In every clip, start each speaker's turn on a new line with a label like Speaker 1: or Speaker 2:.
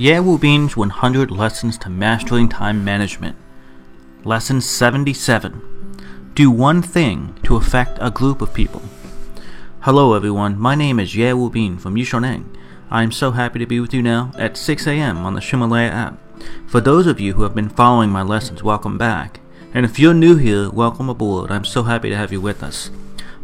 Speaker 1: Wu Bin's 100 Lessons to Mastering Time Management. Lesson 77. Do one thing to affect a group of people. Hello everyone, my name is Wu Bin from Yishoneng. I am so happy to be with you now at 6 a.m. on the Ximalaya app. For those of you who have been following my lessons, welcome back. And if you're new here, welcome aboard. I'm so happy to have you with us.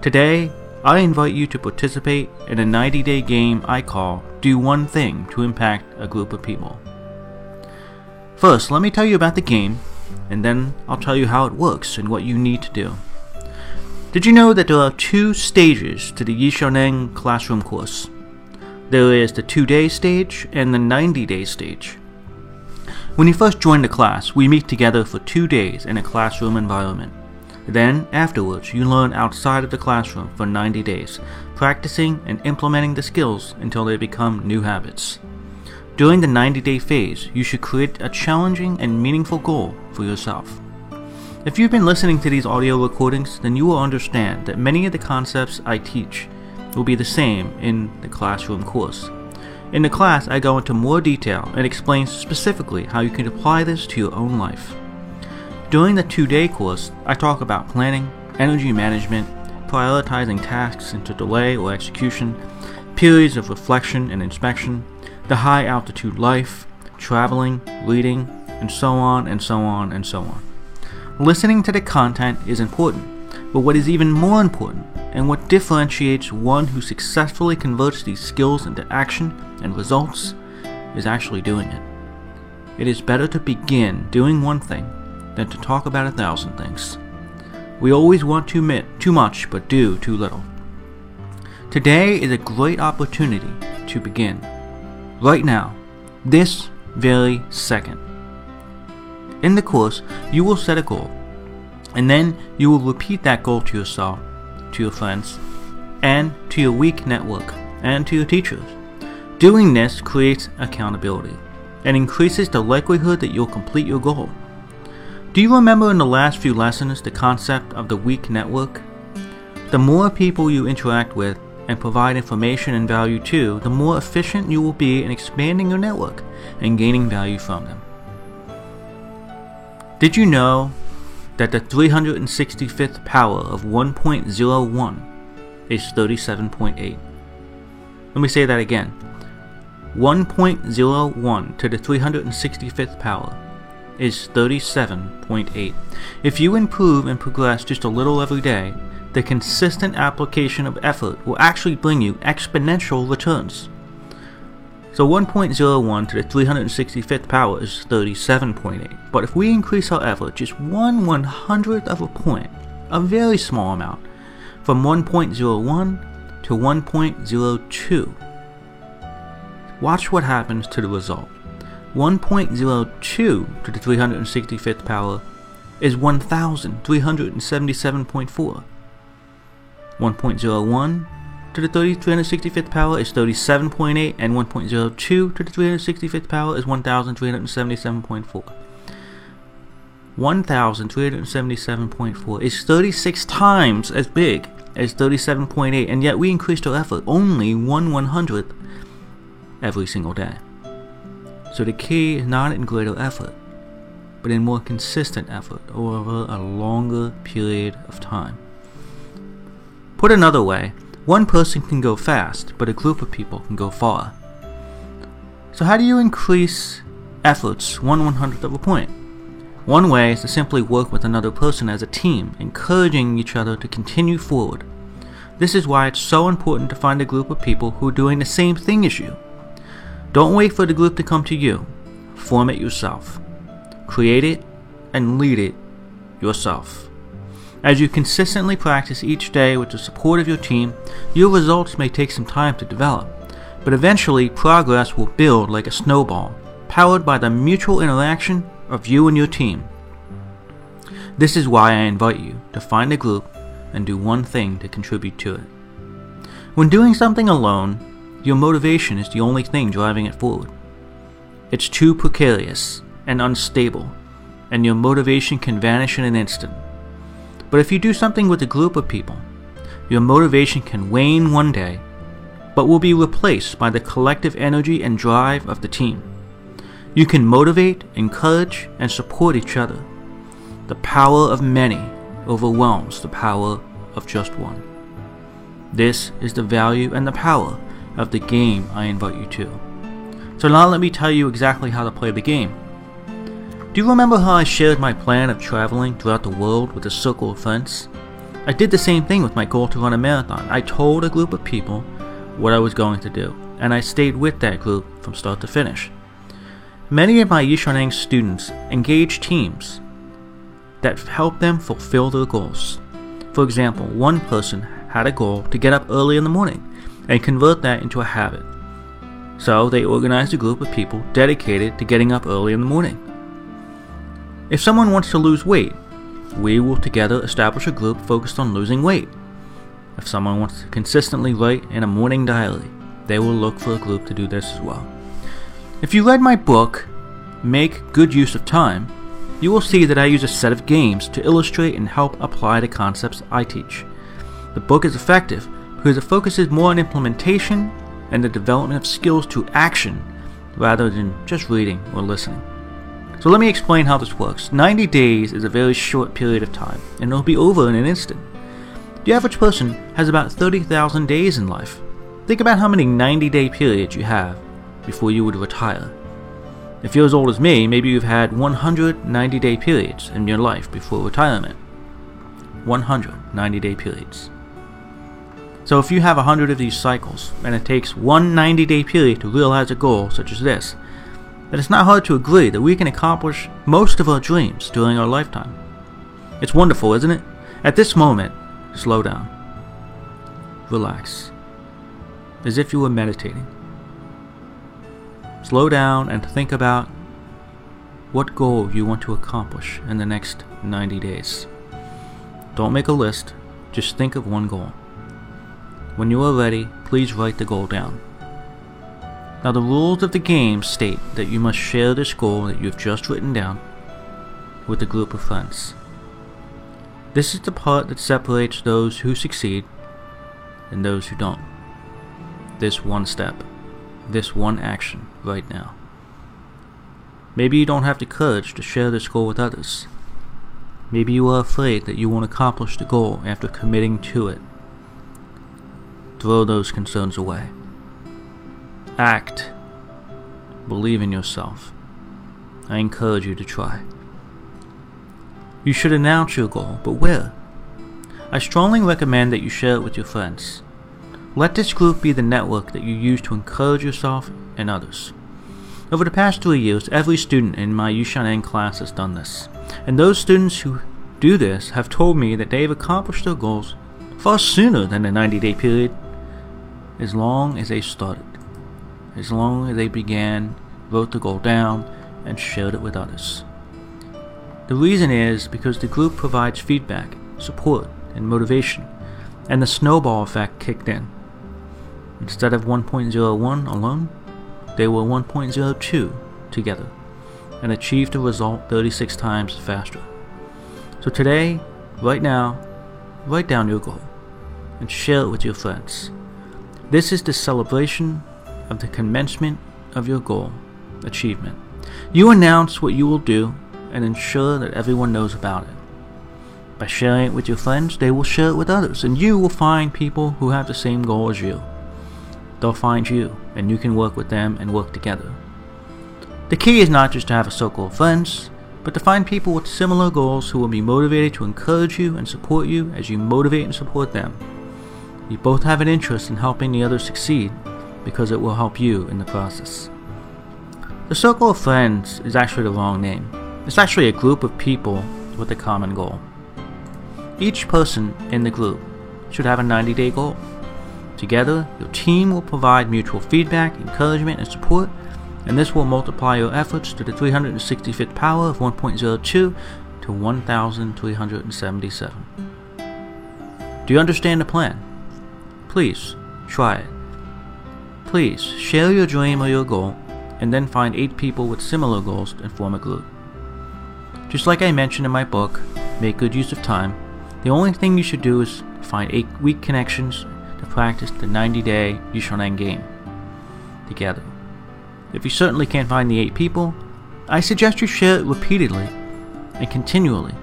Speaker 1: Today, I invite you to participate in a 90 day game I call Do One Thing to Impact a Group of People. First, let me tell you about the game, and then I'll tell you how it works and what you need to do. Did you know that there are two stages to the Yishoneng classroom course? There is the 2 day stage and the 90 day stage. When you first join the class, we meet together for two days in a classroom environment. Then, afterwards, you learn outside of the classroom for 90 days, practicing and implementing the skills until they become new habits. During the 90 day phase, you should create a challenging and meaningful goal for yourself. If you've been listening to these audio recordings, then you will understand that many of the concepts I teach will be the same in the classroom course. In the class, I go into more detail and explain specifically how you can apply this to your own life. During the two day course, I talk about planning, energy management, prioritizing tasks into delay or execution, periods of reflection and inspection, the high altitude life, traveling, reading, and so on and so on and so on. Listening to the content is important, but what is even more important and what differentiates one who successfully converts these skills into action and results is actually doing it. It is better to begin doing one thing than to talk about a thousand things. We always want to admit too much but do too little. Today is a great opportunity to begin. Right now, this very second. In the course, you will set a goal, and then you will repeat that goal to yourself, to your friends, and to your weak network, and to your teachers. Doing this creates accountability and increases the likelihood that you'll complete your goal. Do you remember in the last few lessons the concept of the weak network? The more people you interact with and provide information and value to, the more efficient you will be in expanding your network and gaining value from them. Did you know that the 365th power of 1.01 is 37.8? Let me say that again. 1.01 to the 365th power is 37.8. If you improve and progress just a little every day, the consistent application of effort will actually bring you exponential returns. So 1.01 to the 365th power is 37.8. But if we increase our effort just one one hundredth of a point, a very small amount, from 1.01 to 1.02, watch what happens to the result. 1.02 to the 365th power is 1377.4. 1.01 to the 365th power is 37.8 and 1.02 to the 365th power is 1377.4. 1377.4 is 36 times as big as 37.8 and yet we increased our effort only 1 100th every single day. So the key is not in greater effort, but in more consistent effort over a longer period of time. Put another way, one person can go fast, but a group of people can go far. So how do you increase efforts one one hundredth of a point? One way is to simply work with another person as a team, encouraging each other to continue forward. This is why it's so important to find a group of people who are doing the same thing as you. Don't wait for the group to come to you. Form it yourself. Create it and lead it yourself. As you consistently practice each day with the support of your team, your results may take some time to develop, but eventually progress will build like a snowball, powered by the mutual interaction of you and your team. This is why I invite you to find a group and do one thing to contribute to it. When doing something alone, your motivation is the only thing driving it forward. It's too precarious and unstable, and your motivation can vanish in an instant. But if you do something with a group of people, your motivation can wane one day, but will be replaced by the collective energy and drive of the team. You can motivate, encourage, and support each other. The power of many overwhelms the power of just one. This is the value and the power of the game I invite you to. So now let me tell you exactly how to play the game. Do you remember how I shared my plan of traveling throughout the world with a circle of friends? I did the same thing with my goal to run a marathon. I told a group of people what I was going to do, and I stayed with that group from start to finish. Many of my Yishoneng students engage teams that help them fulfill their goals. For example, one person had a goal to get up early in the morning and convert that into a habit. So they organized a group of people dedicated to getting up early in the morning. If someone wants to lose weight, we will together establish a group focused on losing weight. If someone wants to consistently write in a morning diary, they will look for a group to do this as well. If you read my book, Make Good Use of Time, you will see that I use a set of games to illustrate and help apply the concepts I teach. The book is effective because it focuses more on implementation and the development of skills to action rather than just reading or listening. So let me explain how this works. 90 days is a very short period of time, and it'll be over in an instant. The average person has about 30,000 days in life. Think about how many 90 day periods you have before you would retire. If you're as old as me, maybe you've had 190 day periods in your life before retirement. 190 day periods. So if you have 100 of these cycles, and it takes one 90 day period to realize a goal such as this, that it's not hard to agree that we can accomplish most of our dreams during our lifetime. It's wonderful, isn't it? At this moment, slow down. Relax. As if you were meditating. Slow down and think about what goal you want to accomplish in the next 90 days. Don't make a list, just think of one goal. When you are ready, please write the goal down. Now the rules of the game state that you must share this goal that you have just written down with a group of friends. This is the part that separates those who succeed and those who don't. This one step, this one action right now. Maybe you don't have the courage to share this goal with others. Maybe you are afraid that you won't accomplish the goal after committing to it. Throw those concerns away. Act. Believe in yourself. I encourage you to try. You should announce your goal, but where? I strongly recommend that you share it with your friends. Let this group be the network that you use to encourage yourself and others. Over the past three years, every student in my Yushan class has done this, and those students who do this have told me that they have accomplished their goals far sooner than the 90 day period, as long as they started as long as they began, wrote the goal down, and shared it with others. The reason is because the group provides feedback, support, and motivation, and the snowball effect kicked in. Instead of 1.01 alone, they were 1.02 together and achieved the result 36 times faster. So today, right now, write down your goal and share it with your friends. This is the celebration of the commencement of your goal achievement. You announce what you will do and ensure that everyone knows about it. By sharing it with your friends, they will share it with others, and you will find people who have the same goal as you. They'll find you, and you can work with them and work together. The key is not just to have a circle of friends, but to find people with similar goals who will be motivated to encourage you and support you as you motivate and support them. You both have an interest in helping the other succeed, because it will help you in the process. The Circle of Friends is actually the wrong name. It's actually a group of people with a common goal. Each person in the group should have a 90 day goal. Together, your team will provide mutual feedback, encouragement, and support, and this will multiply your efforts to the 365th power of 1.02 to 1377. Do you understand the plan? Please, try it. Please, share your dream or your goal, and then find 8 people with similar goals and form a group. Just like I mentioned in my book, Make Good Use of Time, the only thing you should do is find 8 weak connections to practice the 90 day Yishoneng game together. If you certainly can't find the 8 people, I suggest you share it repeatedly and continually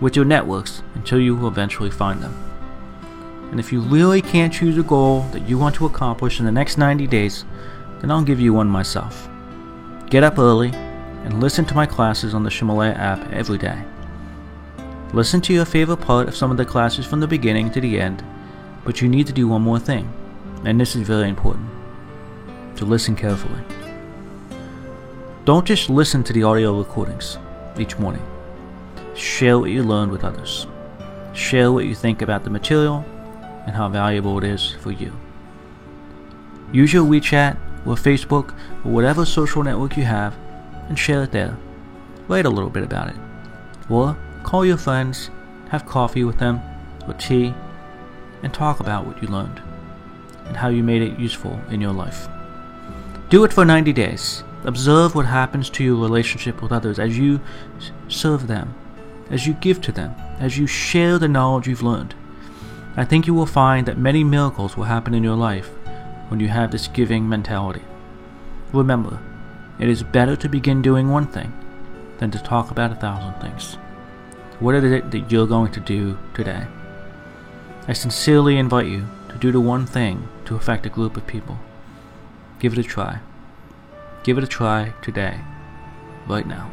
Speaker 1: with your networks until you will eventually find them. And if you really can't choose a goal that you want to accomplish in the next 90 days, then I'll give you one myself. Get up early and listen to my classes on the Ximalaya app every day. Listen to your favorite part of some of the classes from the beginning to the end, but you need to do one more thing, and this is very important to listen carefully. Don't just listen to the audio recordings each morning. Share what you learned with others. Share what you think about the material and how valuable it is for you. Use your WeChat or Facebook or whatever social network you have and share it there. Write a little bit about it. Or call your friends, have coffee with them, or tea, and talk about what you learned and how you made it useful in your life. Do it for 90 days. Observe what happens to your relationship with others as you serve them, as you give to them, as you share the knowledge you've learned. I think you will find that many miracles will happen in your life when you have this giving mentality. Remember, it is better to begin doing one thing than to talk about a thousand things. What is it that you're going to do today? I sincerely invite you to do the one thing to affect a group of people. Give it a try. Give it a try today, right now.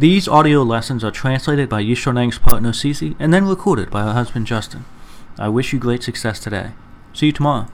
Speaker 1: These audio lessons are translated by Yishoneng's partner Cece and then recorded by her husband Justin. I wish you great success today. See you tomorrow.